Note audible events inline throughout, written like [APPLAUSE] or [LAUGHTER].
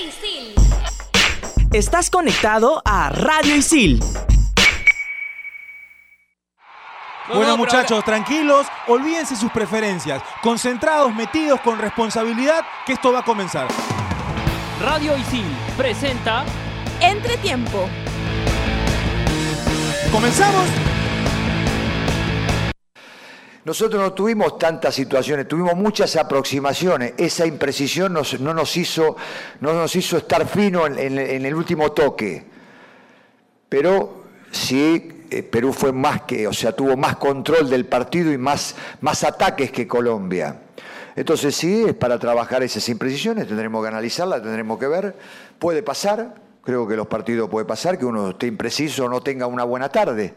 Isil. Estás conectado a Radio Isil. Bueno muchachos, tranquilos, olvídense sus preferencias, concentrados, metidos con responsabilidad, que esto va a comenzar. Radio Isil presenta Entretiempo. ¿Comenzamos? Nosotros no tuvimos tantas situaciones, tuvimos muchas aproximaciones. Esa imprecisión no, nos hizo, no nos hizo estar fino en el último toque. Pero sí, eh, Perú fue más que, o sea, tuvo más control del partido y más, más ataques que Colombia. Entonces sí, es para trabajar esas imprecisiones, tendremos que analizarlas, tendremos que ver. Puede pasar, creo que los partidos puede pasar, que uno esté impreciso o no tenga una buena tarde.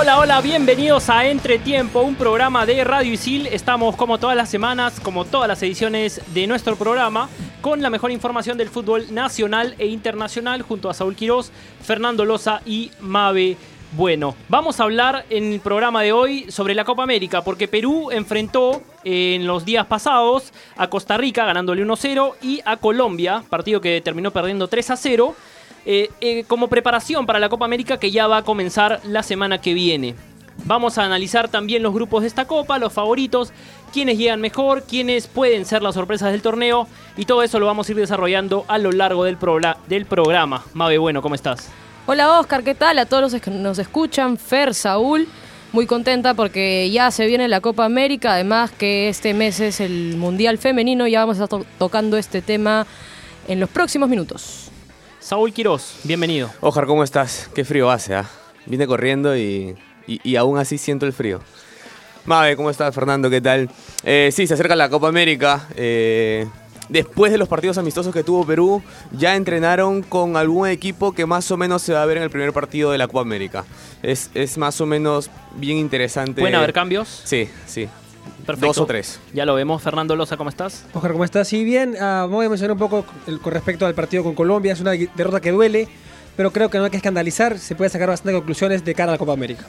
Hola, hola, bienvenidos a Entretiempo, un programa de Radio Isil. Estamos como todas las semanas, como todas las ediciones de nuestro programa, con la mejor información del fútbol nacional e internacional, junto a Saúl Quirós, Fernando Loza y Mabe Bueno. Vamos a hablar en el programa de hoy sobre la Copa América, porque Perú enfrentó eh, en los días pasados a Costa Rica ganándole 1-0 y a Colombia, partido que terminó perdiendo 3-0 eh, eh, como preparación para la Copa América que ya va a comenzar la semana que viene. Vamos a analizar también los grupos de esta Copa, los favoritos, quiénes llegan mejor, quiénes pueden ser las sorpresas del torneo y todo eso lo vamos a ir desarrollando a lo largo del, prola- del programa. Mabe, bueno, ¿cómo estás? Hola Oscar, ¿qué tal? A todos los que nos escuchan, Fer, Saúl, muy contenta porque ya se viene la Copa América, además que este mes es el Mundial Femenino, ya vamos a estar to- tocando este tema en los próximos minutos. Saúl Quirós, bienvenido. Ojar, ¿cómo estás? Qué frío hace, ¿ah? Vine corriendo y, y- y aún así siento el frío. Mabe, ¿cómo estás, Fernando? ¿Qué tal? Eh, sí, se acerca la Copa América. eh, después de los partidos amistosos que tuvo Perú, ya entrenaron con algún equipo que más o menos se va a ver en el primer partido de la Copa América. Es, es más o menos bien interesante. ¿Pueden haber cambios? Sí, sí. Perfecto. Dos o tres. Ya lo vemos. Fernando Loza, ¿cómo estás? Oscar, ¿cómo estás? Sí, bien. Ah, voy a mencionar un poco el- con respecto al partido con Colombia. Es una derrota que duele, pero creo que no hay que escandalizar. Se puede sacar bastantes conclusiones de cara a la Copa América.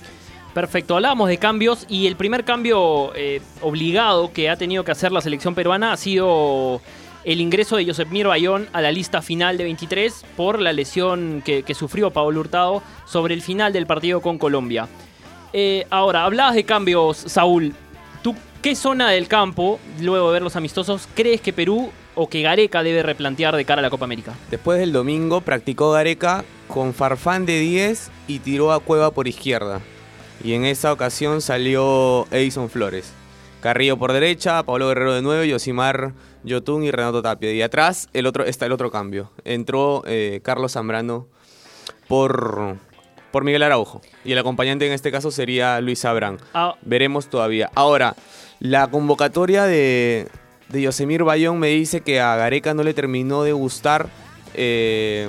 Perfecto, hablábamos de cambios y el primer cambio eh, obligado que ha tenido que hacer la selección peruana ha sido el ingreso de Josep Bayón a la lista final de 23 por la lesión que, que sufrió Pablo Hurtado sobre el final del partido con Colombia. Eh, ahora, hablabas de cambios, Saúl. ¿Tú qué zona del campo, luego de ver los amistosos, crees que Perú o que Gareca debe replantear de cara a la Copa América? Después del domingo practicó Gareca con Farfán de 10 y tiró a Cueva por izquierda. Y en esa ocasión salió Edison Flores. Carrillo por derecha, Pablo Guerrero de 9, Yosimar Yotun y Renato Tapia. Y atrás el otro, está el otro cambio. Entró eh, Carlos Zambrano por, por Miguel Araujo. Y el acompañante en este caso sería Luis Abrán. Ah, Veremos todavía. Ahora, la convocatoria de, de Yosemir Bayón me dice que a Gareca no le terminó de gustar eh,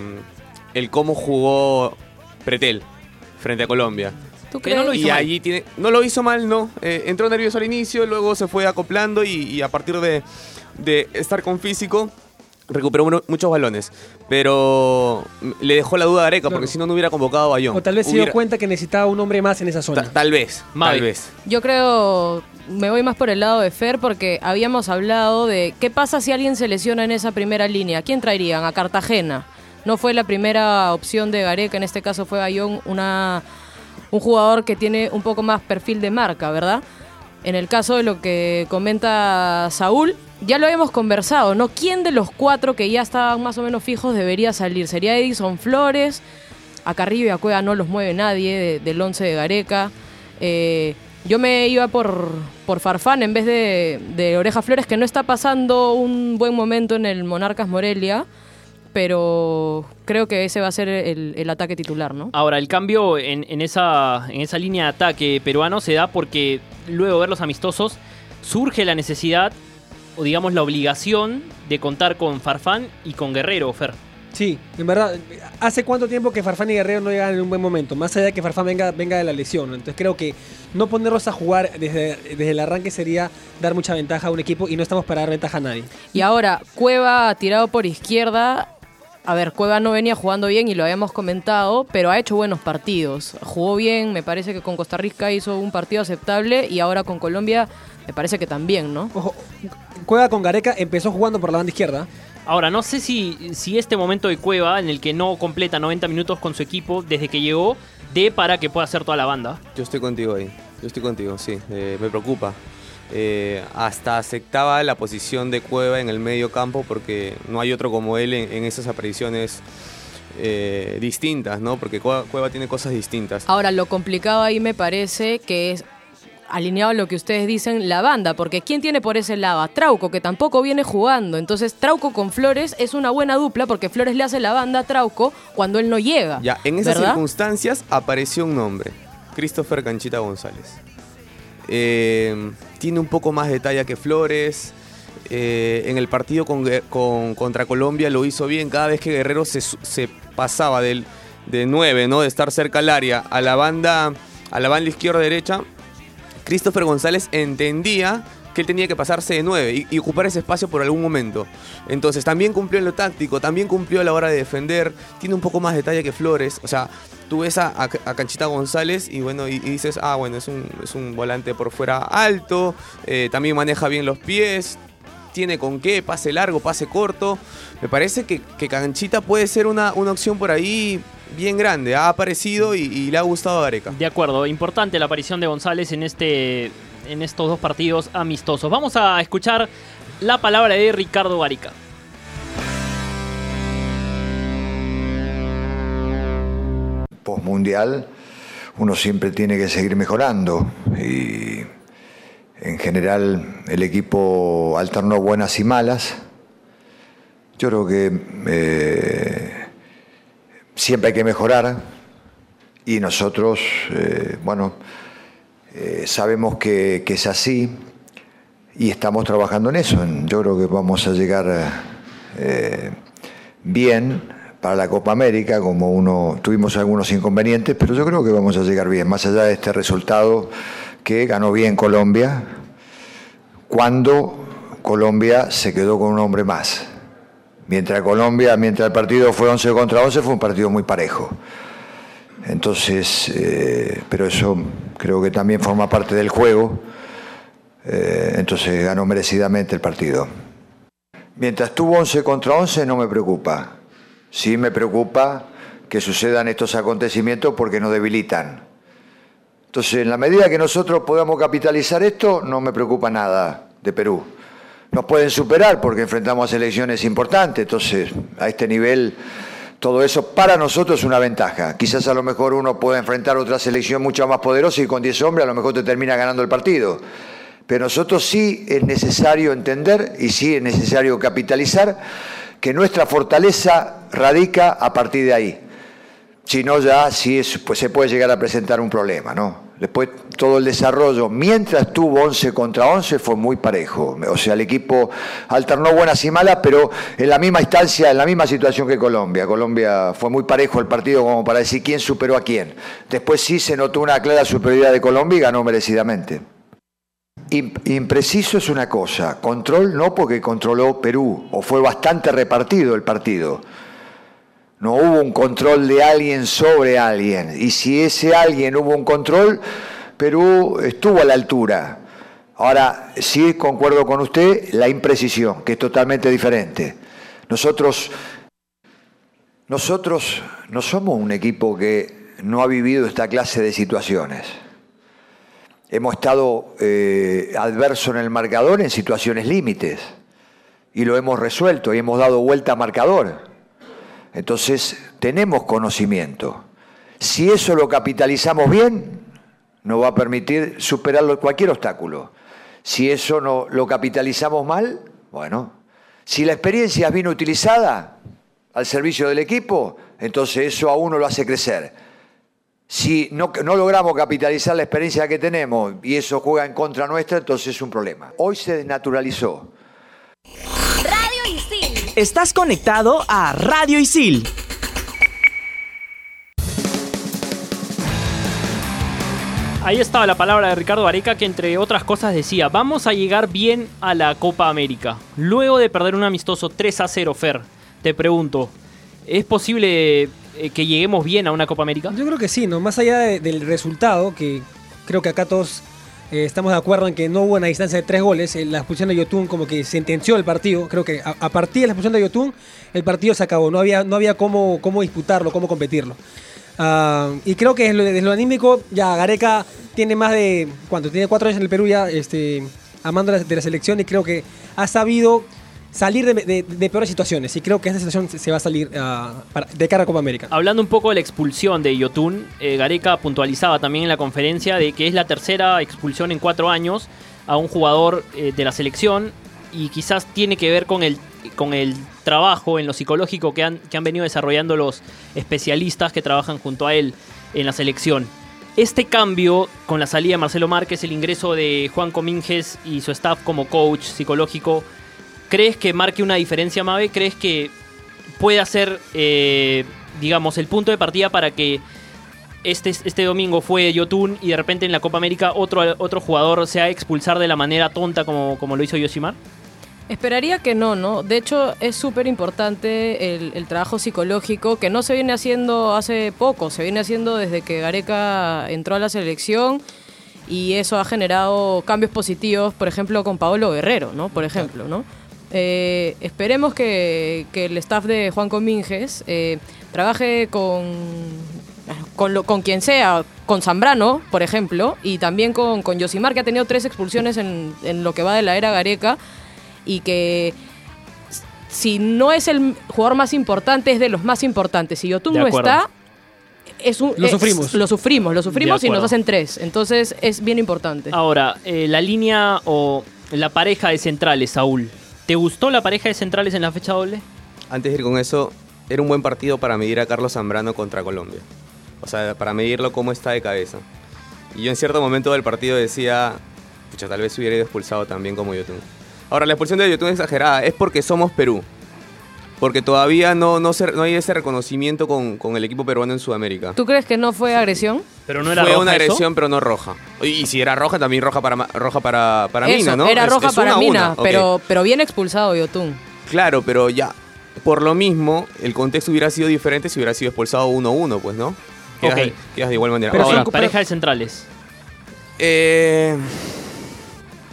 el cómo jugó Pretel frente a Colombia. ¿Tú Que no lo crees? hizo y mal. allí tiene. No lo hizo mal, no. Eh, entró nervioso al inicio, luego se fue acoplando y, y a partir de, de estar con físico. Recuperó uno- muchos balones, pero le dejó la duda a Gareca, Claro. porque si no, no hubiera convocado a Bayón. O tal vez se dio cuenta que necesitaba un hombre más en esa Ta- zona. tal vez, Mavi. tal vez. Yo creo, me voy más por el lado de Fer porque habíamos hablado de qué pasa si alguien se lesiona en esa primera línea. ¿Quién traerían? A Cartagena. No fue la primera opción de Gareca, en este caso fue Bayón, una, un jugador que tiene un poco más perfil de marca, ¿verdad? En el caso de lo que comenta Saúl, ya lo habíamos conversado, ¿no? ¿Quién de los cuatro que ya estaban más o menos fijos debería salir? ¿Sería Edison Flores? A Carrillo y a Cueva no los mueve nadie de- del 11 de Gareca. Eh, yo me iba por, por Farfán en vez de, de Oreja Flores, que no está pasando un buen momento en el Monarcas Morelia, pero creo que ese va a ser el, el ataque titular, ¿no? Ahora, el cambio en, en esa, en esa línea de ataque peruano se da porque luego de ver los amistosos surge la necesidad o digamos la obligación de contar con Farfán y con Guerrero, Fer. Sí, en verdad, ¿hace cuánto tiempo que Farfán y Guerrero no llegan en un buen momento? Más allá de que Farfán venga, venga de la lesión. Entonces creo que no ponerlos a jugar desde, desde el arranque sería dar mucha ventaja a un equipo y no estamos para dar ventaja a nadie. Y ahora, Cueva tirado por izquierda, a ver, Cueva no venía jugando bien y lo habíamos comentado, pero ha hecho buenos partidos. Jugó bien, me parece que con Costa Rica hizo un partido aceptable y ahora con Colombia me parece que también, ¿no? Ojo, Cueva con Gareca empezó jugando por la banda izquierda. Ahora, no sé si, si este momento de Cueva, en el que no completa 90 minutos con su equipo desde que llegó, dé para que pueda hacer toda la banda. Yo estoy contigo ahí. Yo estoy contigo, sí. Eh, me preocupa. Eh, hasta aceptaba la posición de Cueva en el medio campo porque no hay otro como él en, en esas apariciones eh, distintas, ¿no? Porque Cueva, Cueva tiene cosas distintas. Ahora, lo complicado ahí me parece que es alineado a lo que ustedes dicen, la banda, porque ¿quién tiene por ese lado? A Trauco, que tampoco viene jugando. Entonces, Trauco con Flores es una buena dupla porque Flores le hace la banda a Trauco cuando él no llega. Ya, en esas ¿verdad? circunstancias apareció un nombre, Christopher Canchita González. Eh, tiene un poco más de talla que Flores. Eh, en el partido con, contra Colombia lo hizo bien. Cada vez que Guerrero se pasaba del, de 9, ¿no? de estar cerca al área, a la banda, a la banda izquierda-derecha, Christopher González entendía que él tenía que pasarse de 9 y, ocupar ese espacio por algún momento. Entonces también cumplió en lo táctico, también cumplió a la hora de defender, tiene un poco más detalle que Flores. O sea, tú ves a, Canchita González y bueno, y, y dices, ah, bueno, es un, es un volante por fuera alto, eh, también maneja bien los pies, tiene con qué, pase largo, pase corto. Me parece que, que Canchita puede ser una, una opción por ahí bien grande. Ha aparecido y, y le ha gustado a Gareca. De acuerdo, importante la aparición de González en, este, en estos dos partidos amistosos. Vamos a escuchar la palabra de Ricardo Garica. Postmundial uno siempre tiene que seguir mejorando y en general el equipo alternó buenas y malas. Yo creo que eh, siempre hay que mejorar y nosotros, eh, bueno, eh, sabemos que, es así y estamos trabajando en eso. Yo creo que vamos a llegar eh, bien para la Copa América, como uno tuvimos algunos inconvenientes, pero yo creo que vamos a llegar bien, más allá de este resultado que ganó bien Colombia, cuando Colombia se quedó con un hombre más. Mientras Colombia, mientras el partido fue 11 contra 11, fue un partido muy parejo. Entonces, eh, pero eso creo que también forma parte del juego. Eh, entonces ganó merecidamente el partido. Mientras tuvo 11 contra 11 no me preocupa. Sí me preocupa que sucedan estos acontecimientos porque nos debilitan. Entonces, en la medida que nosotros podamos capitalizar esto, no me preocupa nada de Perú. Nos pueden superar porque enfrentamos a selecciones importantes, entonces a este nivel todo eso para nosotros es una ventaja. Quizás a lo mejor uno puede enfrentar otra selección mucho más poderosa y con 10 hombres a lo mejor te termina ganando el partido. Pero nosotros sí es necesario entender y sí es necesario capitalizar que nuestra fortaleza radica a partir de ahí. Si no, ya sí es, pues se puede llegar a presentar un problema, ¿no? Después todo el desarrollo, mientras tuvo 11 contra 11, fue muy parejo. O sea, el equipo alternó buenas y malas, pero en la misma instancia, en la misma situación que Colombia. Colombia fue muy parejo el partido como para decir quién superó a quién. Después sí se notó una clara superioridad de Colombia y ganó merecidamente. Im- Impreciso es una cosa, control no porque controló Perú, o fue bastante repartido el partido. No hubo un control de alguien sobre alguien. Y si ese alguien hubo un control, Perú estuvo a la altura. Ahora, sí concuerdo con usted, la imprecisión, que es totalmente diferente. Nosotros, nosotros no somos un equipo que no ha vivido esta clase de situaciones. Hemos estado eh, adverso en el marcador en situaciones límites y lo hemos resuelto y hemos dado vuelta a marcador. Entonces, tenemos conocimiento. Si eso lo capitalizamos bien, nos va a permitir superar cualquier obstáculo. Si eso no lo capitalizamos mal, bueno, si la experiencia es bien utilizada al servicio del equipo, entonces eso a uno lo hace crecer. Si no, no logramos capitalizar la experiencia que tenemos y eso juega en contra nuestra, entonces es un problema. Hoy se desnaturalizó. Estás conectado a Radio Isil. Ahí estaba la palabra de Ricardo Areca que entre otras cosas decía, vamos a llegar bien a la Copa América. Luego de perder un amistoso 3 a 0, Fer, te pregunto, ¿Es posible eh, que lleguemos bien a una Copa América? Yo creo que sí, ¿no? Más allá de- del resultado, que creo que acá todos eh, estamos de acuerdo en que no hubo una distancia de tres goles, eh, la expulsión de Yotun como que sentenció el partido. Creo que a, partir de la expulsión de Yotun, el partido se acabó. No había, no había cómo, cómo disputarlo, cómo competirlo. Ah, y creo que desde lo, desde lo anímico, ya Gareca tiene más de. ¿Cuánto? Tiene cuatro años en el Perú ya, este, amando de la selección y creo que ha sabido salir de, peores situaciones. Y creo que esta situación se, va a salir ah, de cara a Copa América. Hablando un poco de la expulsión de Yotun, eh, Gareca puntualizaba también en la conferencia de que es la tercera expulsión en cuatro años a un jugador eh, de la selección y quizás tiene que ver con el, con el trabajo en lo psicológico que han, que han venido desarrollando los especialistas que trabajan junto a él en la selección. Este cambio con la salida de Marcelo Márquez, el ingreso de Juan Comínguez y su staff como coach psicológico, ¿crees que marque una diferencia, Mabe? ¿Crees que puede ser, eh, digamos, el punto de partida para que este, este domingo fue Yotun y de repente en la Copa América otro, otro jugador se va a expulsar de la manera tonta como, como lo hizo Yoshimar? Esperaría que no, ¿no? De hecho, es súper importante el, el trabajo psicológico que no se viene haciendo hace poco, se viene haciendo desde que Gareca entró a la selección y eso ha generado cambios positivos, por ejemplo, con Paolo Guerrero, ¿no? Por ejemplo, ¿no? Eh, esperemos que, que el staff de Juan Comínguez eh, trabaje con, con, lo- con quien sea, con Zambrano, por ejemplo, y también con, con Yosimar, que ha tenido tres expulsiones en, en lo que va de la era Gareca, y que si no es el jugador más importante, es de los más importantes. Si Yotun no está, es un, Lo es- sufrimos. Lo sufrimos, lo sufrimos y nos hacen tres. Entonces es bien importante. Ahora, eh, la línea o la pareja de centrales, Saúl. ¿Te gustó la pareja de centrales en la fecha doble? Antes de ir con eso, era un buen partido para medir a Carlos Zambrano contra Colombia. O sea, para medirlo cómo está de cabeza. Y yo en cierto momento del partido decía, pucha, tal vez hubiera ido expulsado también como Yotun. Ahora, la expulsión de Yotun es exagerada, es porque somos Perú. Porque todavía no, no, se- no hay ese reconocimiento con, con el equipo peruano en Sudamérica. ¿Tú crees que no fue agresión? Pero no era Fue roja una eso. agresión, pero no roja. Y, y si era roja, también roja para, roja para, para Eso, Mina, ¿no? Era roja es para una Mina, una. Pero, pero bien expulsado Yotun. Claro, pero ya, por lo mismo, el contexto hubiera sido diferente si hubiera sido expulsado 1-1, pues, ¿no? Quedas, Ok. quedas de igual manera. Pero Ahora, pareja de centrales. eh,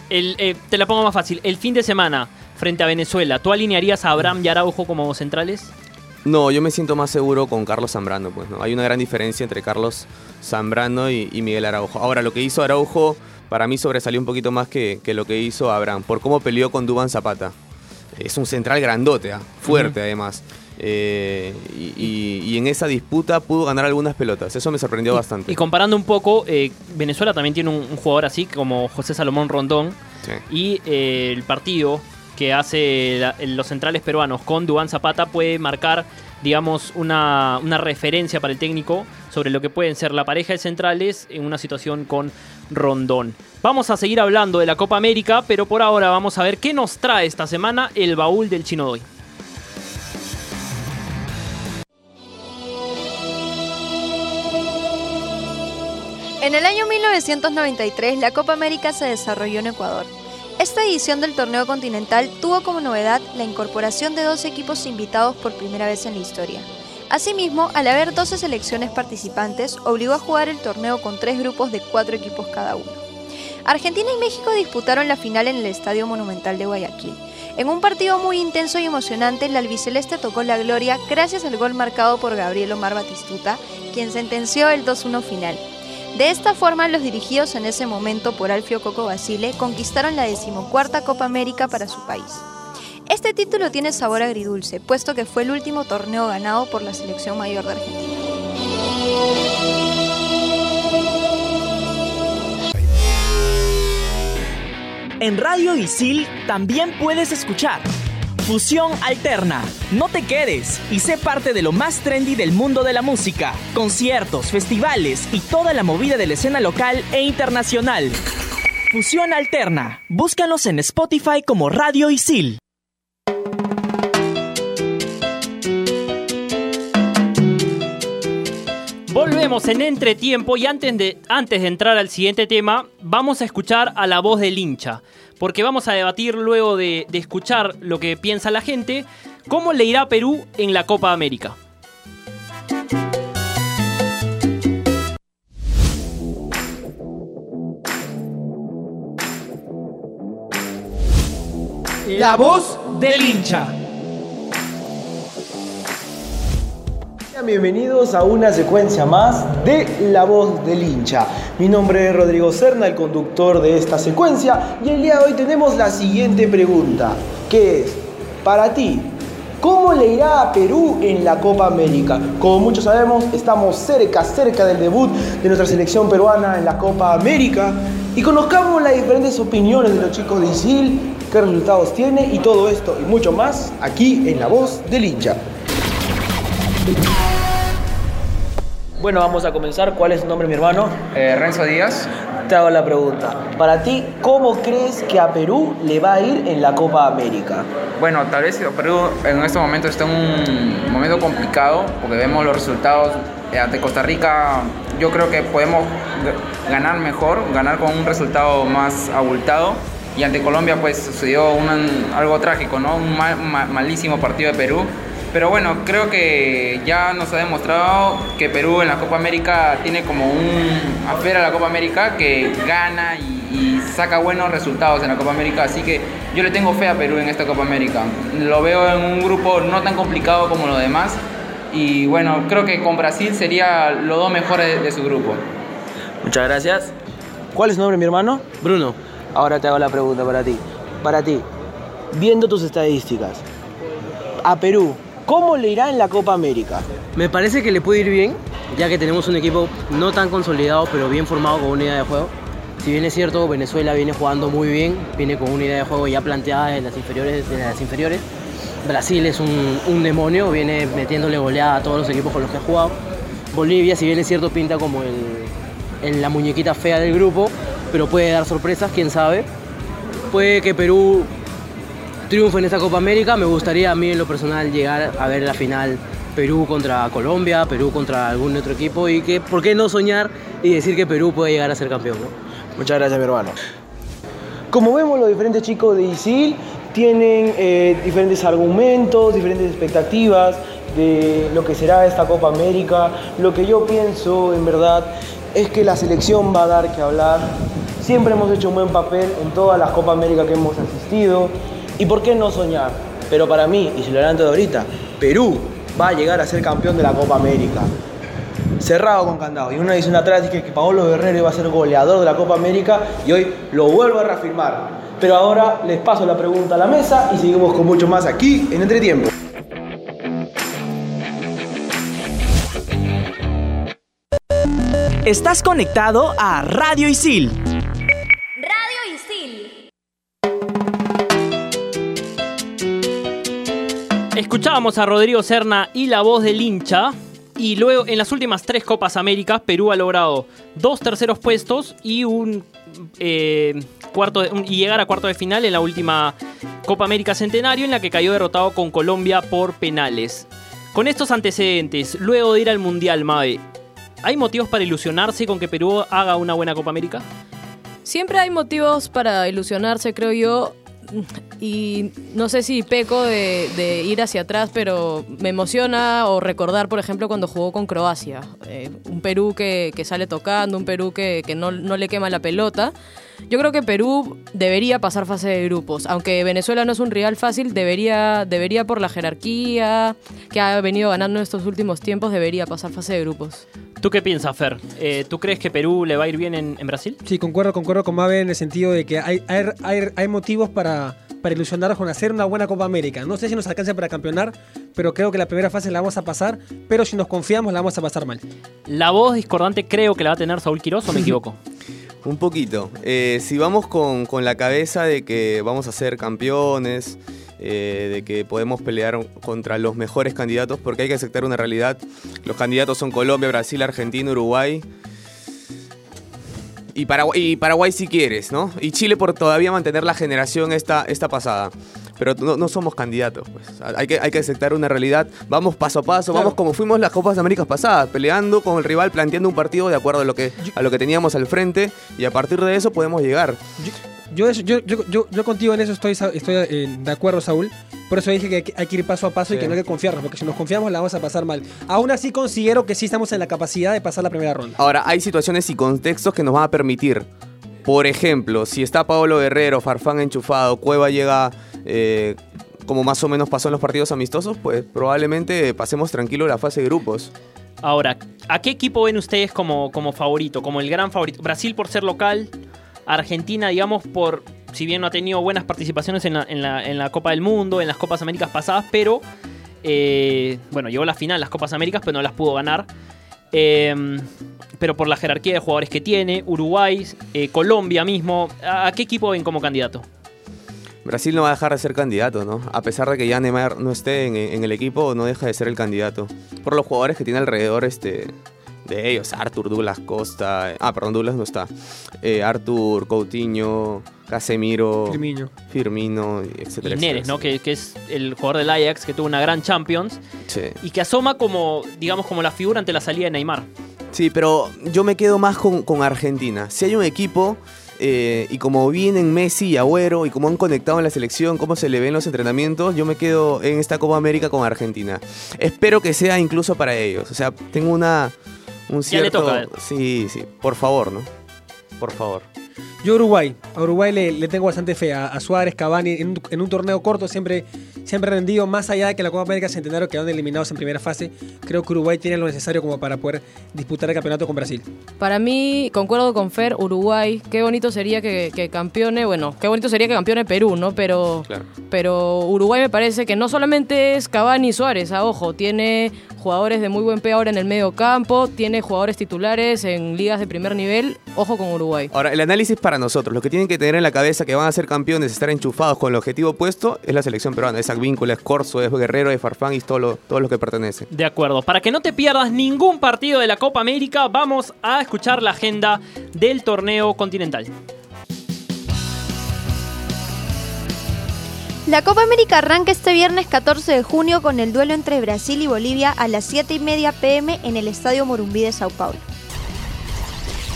El, eh, te la pongo más fácil. El fin de semana, frente a Venezuela, ¿tú alinearías a Abraham y Araujo como centrales? no, yo me siento más seguro con Carlos Zambrano, pues, ¿no? Hay una gran diferencia entre Carlos Zambrano y, y Miguel Araujo. Ahora, lo que hizo Araujo, para mí sobresalió un poquito más que, que lo que hizo Abraham, por cómo peleó con Duban Zapata. Es un central grandote, ¿ah? fuerte además. Eh, y, y- y en esa disputa pudo ganar algunas pelotas. Eso me sorprendió bastante. Y comparando un poco, eh, Venezuela también tiene un, un jugador así como José Salomón Rondón. Sí. Y eh, el partido que hace los centrales peruanos con Dubán Zapata puede marcar, digamos, una, una referencia para el técnico sobre lo que pueden ser la pareja de centrales en una situación con Rondón. Vamos a seguir hablando de la Copa América, pero por ahora vamos a ver qué nos trae esta semana el baúl del Chino Doy. En el año 1993, la Copa América se desarrolló en Ecuador. Esta edición del torneo continental tuvo como novedad la incorporación de dos equipos invitados por primera vez en la historia. Asimismo, al haber 12 selecciones participantes, obligó a jugar el torneo con tres grupos de cuatro equipos cada uno. Argentina y México disputaron la final en el Estadio Monumental de Guayaquil. En un partido muy intenso y emocionante, el albiceleste tocó la gloria gracias al gol marcado por Gabriel Omar Batistuta, quien sentenció el 2-1 final. De esta forma, los dirigidos en ese momento por Alfio Coco Basile conquistaron la decimocuarta Copa América para su país. Este título tiene sabor agridulce, puesto que fue el último torneo ganado por la selección mayor de Argentina. En Radio Isil también puedes escuchar Fusión Alterna. No te quedes y sé parte de lo más trendy del mundo de la música, conciertos, festivales y toda la movida de la escena local e internacional. Fusión Alterna. Búscanos en Spotify como Radio Isil. Volvemos en entretiempo y antes de, antes de entrar al siguiente tema, vamos a escuchar a la voz del hincha. Porque vamos a debatir luego de, escuchar lo que piensa la gente ¿Cómo le irá Perú en la Copa América? La voz del hincha. Bienvenidos a una secuencia más de La Voz del Hincha. Mi nombre es Rodrigo Serna, el conductor de esta secuencia, y el día de hoy tenemos la siguiente pregunta, que es, para ti, ¿cómo le irá a Perú en la Copa América? Como muchos sabemos, estamos cerca, cerca del debut de nuestra selección peruana en la Copa América, y conozcamos las diferentes opiniones de los chicos de Isil, qué resultados tiene, y todo esto y mucho más aquí en La Voz del Hincha. Bueno, vamos a comenzar. ¿Cuál es tu nombre, mi hermano? Eh, Renzo Díaz. Te hago la pregunta. Para ti, ¿cómo crees que a Perú le va a ir en la Copa América? Bueno, tal vez Perú en este momento está en un momento complicado porque vemos los resultados eh, ante Costa Rica. Yo creo que podemos ganar mejor, ganar con un resultado más abultado. Y ante Colombia pues sucedió un, algo trágico, ¿no? Un mal, malísimo partido de Perú pero bueno, creo que ya nos ha demostrado que Perú en la Copa América tiene como un afuera a la Copa América que gana y, saca buenos resultados en la Copa América. Así que yo le tengo fe a Perú en esta Copa América. Lo veo en un grupo no tan complicado como los demás. Y bueno, creo que con Brasil sería los dos mejores de, su grupo. Muchas gracias. ¿Cuál es tu nombre, mi hermano? Bruno. Ahora te hago la pregunta para ti. Para ti, viendo tus estadísticas, a Perú, ¿Cómo le irá en la Copa América? Me parece que le puede ir bien, ya que tenemos un equipo no tan consolidado, pero bien formado con una idea de juego. Si bien es cierto, Venezuela viene jugando muy bien, viene con una idea de juego ya planteada en las inferiores. En las inferiores. Brasil es un, demonio, viene metiéndole goleada a todos los equipos con los que ha jugado. Bolivia, si bien es cierto, pinta como el, la muñequita fea del grupo, pero puede dar sorpresas, quién sabe. Puede que Perú triunfo en esta Copa América. Me gustaría a mí en lo personal llegar a ver la final Perú contra Colombia, Perú contra algún otro equipo y que, ¿por qué no soñar y decir que Perú puede llegar a ser campeón? Muchas gracias, mi hermano. Como vemos, los diferentes chicos de ISIL tienen eh, diferentes argumentos, diferentes expectativas de lo que será esta Copa América. Lo que yo pienso, en verdad, es que la selección va a dar que hablar. Siempre hemos hecho un buen papel en todas las Copa América que hemos asistido. ¿Y por qué no soñar? Pero para mí, y si lo adelanto de ahorita, Perú va a llegar a ser campeón de la Copa América. Cerrado con candado. Y una edición atrás dije que Paolo Guerrero iba a ser goleador de la Copa América y hoy lo vuelvo a reafirmar. Pero ahora les paso la pregunta a la mesa y seguimos con mucho más aquí en Entretiempo. Estás conectado a Radio Isil Escuchábamos a Rodrigo Serna y la voz del hincha. Y luego, en las últimas tres Copas Américas, Perú ha logrado dos terceros puestos y un eh, cuarto y llegar a cuarto de final en la última Copa América Centenario, en la que cayó derrotado con Colombia por penales. Con estos antecedentes, luego de ir al Mundial, Mabe, ¿hay motivos para ilusionarse con que Perú haga una buena Copa América? Siempre hay motivos para ilusionarse, creo yo y no sé si peco de, ir hacia atrás, pero me emociona o recordar, por ejemplo, cuando jugó con Croacia. Eh, un Perú que, sale tocando, un Perú que, no, le quema la pelota. Yo creo que Perú debería pasar fase de grupos. Aunque Venezuela no es un rival fácil, debería, debería por la jerarquía que ha venido ganando en estos últimos tiempos, debería pasar fase de grupos. ¿Tú qué piensas, Fer? Eh, ¿Tú crees que Perú le va a ir bien en, Brasil? Sí, concuerdo, concuerdo con Mabe en el sentido de que hay, hay, motivos para, para ilusionarnos con hacer una buena Copa América. No sé si nos alcanza para campeonar, pero creo que la primera fase la vamos a pasar, pero si nos confiamos la vamos a pasar mal. La voz discordante creo que la va a tener Saúl Quiroz o me [LAUGHS] equivoco. Un poquito. Eh, si vamos con, con la cabeza de que vamos a ser campeones, eh, de que podemos pelear contra los mejores candidatos, porque hay que aceptar una realidad. Los candidatos son Colombia, Brasil, Argentina, Uruguay. Y Paraguay, y Paraguay si quieres, ¿no? Y Chile por todavía mantener la generación esta, esta pasada. Pero no, somos candidatos, pues. Hay que, hay que aceptar una realidad. Vamos paso a paso, vamos como fuimos las Copas de América pasadas, peleando con el rival, planteando un partido de acuerdo a lo que, a lo que teníamos al frente. Y a partir de eso podemos llegar. Yo, yo, yo, yo, contigo en eso estoy, estoy eh, de acuerdo, Saúl. Por eso dije que hay que ir paso a paso y que no hay que confiarnos, porque si nos confiamos la vamos a pasar mal. Aún así considero que sí estamos en la capacidad de pasar la primera ronda. Ahora, hay situaciones y contextos que nos van a permitir. Por ejemplo, si está Pablo Guerrero, Farfán enchufado, Cueva llega eh, como más o menos pasó en los partidos amistosos, pues probablemente pasemos tranquilo la fase de grupos. Ahora, ¿a qué equipo ven ustedes como, como favorito? Como el gran favorito. Brasil por ser local, Argentina, digamos, por. Si bien no ha tenido buenas participaciones en la, Copa del Mundo, en las Copas Américas pasadas, pero. eh, bueno, llegó a la final las Copas Américas, pero no las pudo ganar. Eh, pero por la jerarquía de jugadores que tiene, Uruguay, eh, Colombia mismo. ¿A, a qué equipo ven como candidato? Brasil no va a dejar de ser candidato, ¿no? A pesar de que ya Neymar no esté en, en el equipo, no deja de ser el candidato. Por los jugadores que tiene alrededor este, de ellos. Arthur, Douglas Costa. Ah, perdón, Douglas no está. Eh, Arthur, Coutinho, Casemiro, Firmino. Firmino, etcétera. Y Neres, etcétera. ¿no? Que, que es el jugador del Ajax que tuvo una gran Champions Sí. y que asoma como, digamos, como la figura ante la salida de Neymar. Sí, pero yo me quedo más con, con Argentina. Si hay un equipo, eh, y como vienen Messi y Agüero, y como han conectado en la selección, cómo se le ven los entrenamientos, yo me quedo en esta Copa América con Argentina. Espero que sea incluso para ellos. O sea, tengo una... Un Ya le cierto... toca. Sí, sí. Por favor, ¿no? Por favor. Yo Uruguay. A Uruguay le, le tengo bastante fe. A, a Suárez, Cavani, en un torneo corto siempre, siempre rendido. Más allá de que la Copa América Centenario quedaron eliminados en primera fase, creo que Uruguay tiene lo necesario como para poder disputar el campeonato con Brasil. Para mí, concuerdo con Fer, Uruguay, qué bonito sería que, que campeone, bueno, qué bonito sería que campeone Perú, ¿no? Pero, Claro. pero Uruguay me parece que no solamente es Cavani y Suárez, a ojo, tiene jugadores de muy buen pie ahora en el medio campo, tiene jugadores titulares en ligas de primer nivel, ojo con Uruguay. Ahora, el análisis para nosotros, lo que tienen que tener en la cabeza que van a ser campeones, estar enchufados con el objetivo puesto, es la selección peruana. Es Advíncula, es Corso, es Guerrero, es Farfán y todo lo, todo lo que pertenece. De acuerdo. Para que no te pierdas ningún partido de la Copa América, vamos a escuchar la agenda del torneo continental. La Copa América arranca este viernes 14 de junio con el duelo entre Brasil y Bolivia a las 7 y media pm en el Estadio Morumbí de Sao Paulo.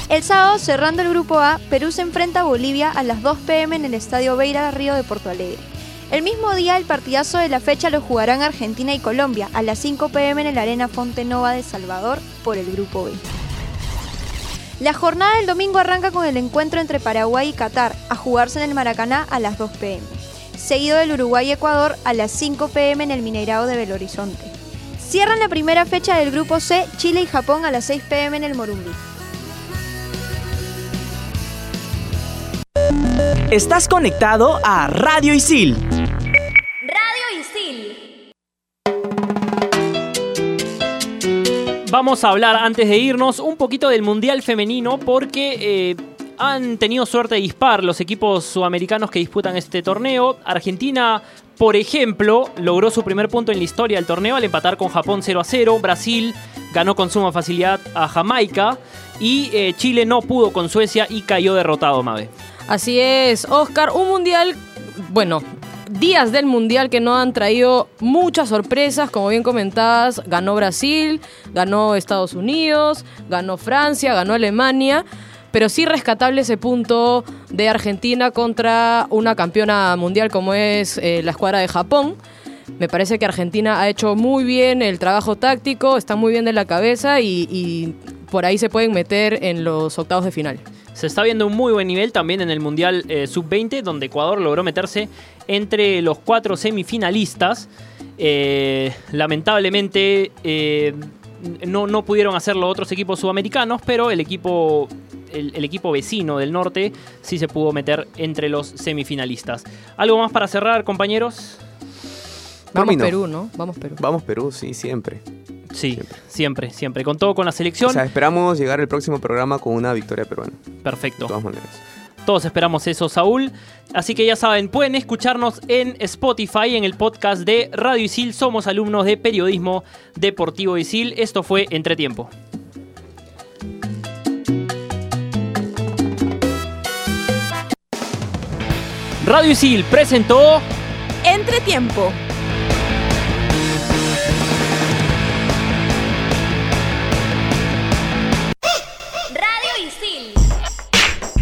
El sábado, cerrando el grupo A, Perú se enfrenta a Bolivia a las 2 pm en el Estadio Beira Río de Porto Alegre. El mismo día, el partidazo de la fecha lo jugarán Argentina y Colombia a las 5 pm en la Arena Fonte Nova de Salvador por el grupo B. La jornada del domingo arranca con el encuentro entre Paraguay y Qatar, a jugarse en el Maracaná a las 2 pm seguido del Uruguay-Ecuador a las 5 pm en el Mineirao de Belo Horizonte. Cierran la primera fecha del grupo C, Chile y Japón a las 6 pm en el Morumbí. Estás conectado a Radio Isil. Vamos a hablar antes de irnos un poquito del Mundial Femenino porque eh, han tenido suerte de dispar los equipos sudamericanos que disputan este torneo. Argentina, por ejemplo, logró su primer punto en la historia del torneo al empatar con Japón 0 a 0. Brasil ganó con suma facilidad a Jamaica. Y eh, Chile no pudo con Suecia y cayó derrotado, Mabe. Así es, Oscar, un mundial, bueno, días del mundial que no han traído muchas sorpresas, como bien comentabas, ganó Brasil, ganó Estados Unidos, ganó Francia, ganó Alemania, pero sí rescatable ese punto de Argentina contra una campeona mundial como es eh, la escuadra de Japón. Me parece que Argentina ha hecho muy bien el trabajo táctico, está muy bien de la cabeza y por ahí se pueden meter en los octavos de final. Se está viendo un muy buen nivel también en el Mundial eh, Sub-20, donde Ecuador logró meterse entre los cuatro semifinalistas. Eh, lamentablemente eh, no, no pudieron hacerlo otros equipos sudamericanos, pero el equipo, el, el equipo vecino del norte sí se pudo meter entre los semifinalistas. ¿Algo más para cerrar, compañeros? Vamos no. Perú, ¿no? Vamos Perú. Vamos Perú, sí, siempre. Sí, siempre, siempre. Con todo con la selección. O sea, esperamos llegar el próximo programa con una victoria peruana. Perfecto. De todas maneras. Todos esperamos eso, Saúl. Así que ya saben, pueden escucharnos en Spotify, en el podcast de Radio Isil. Somos alumnos de Periodismo Deportivo Isil. Esto fue Entretiempo. Radio Isil presentó Entretiempo.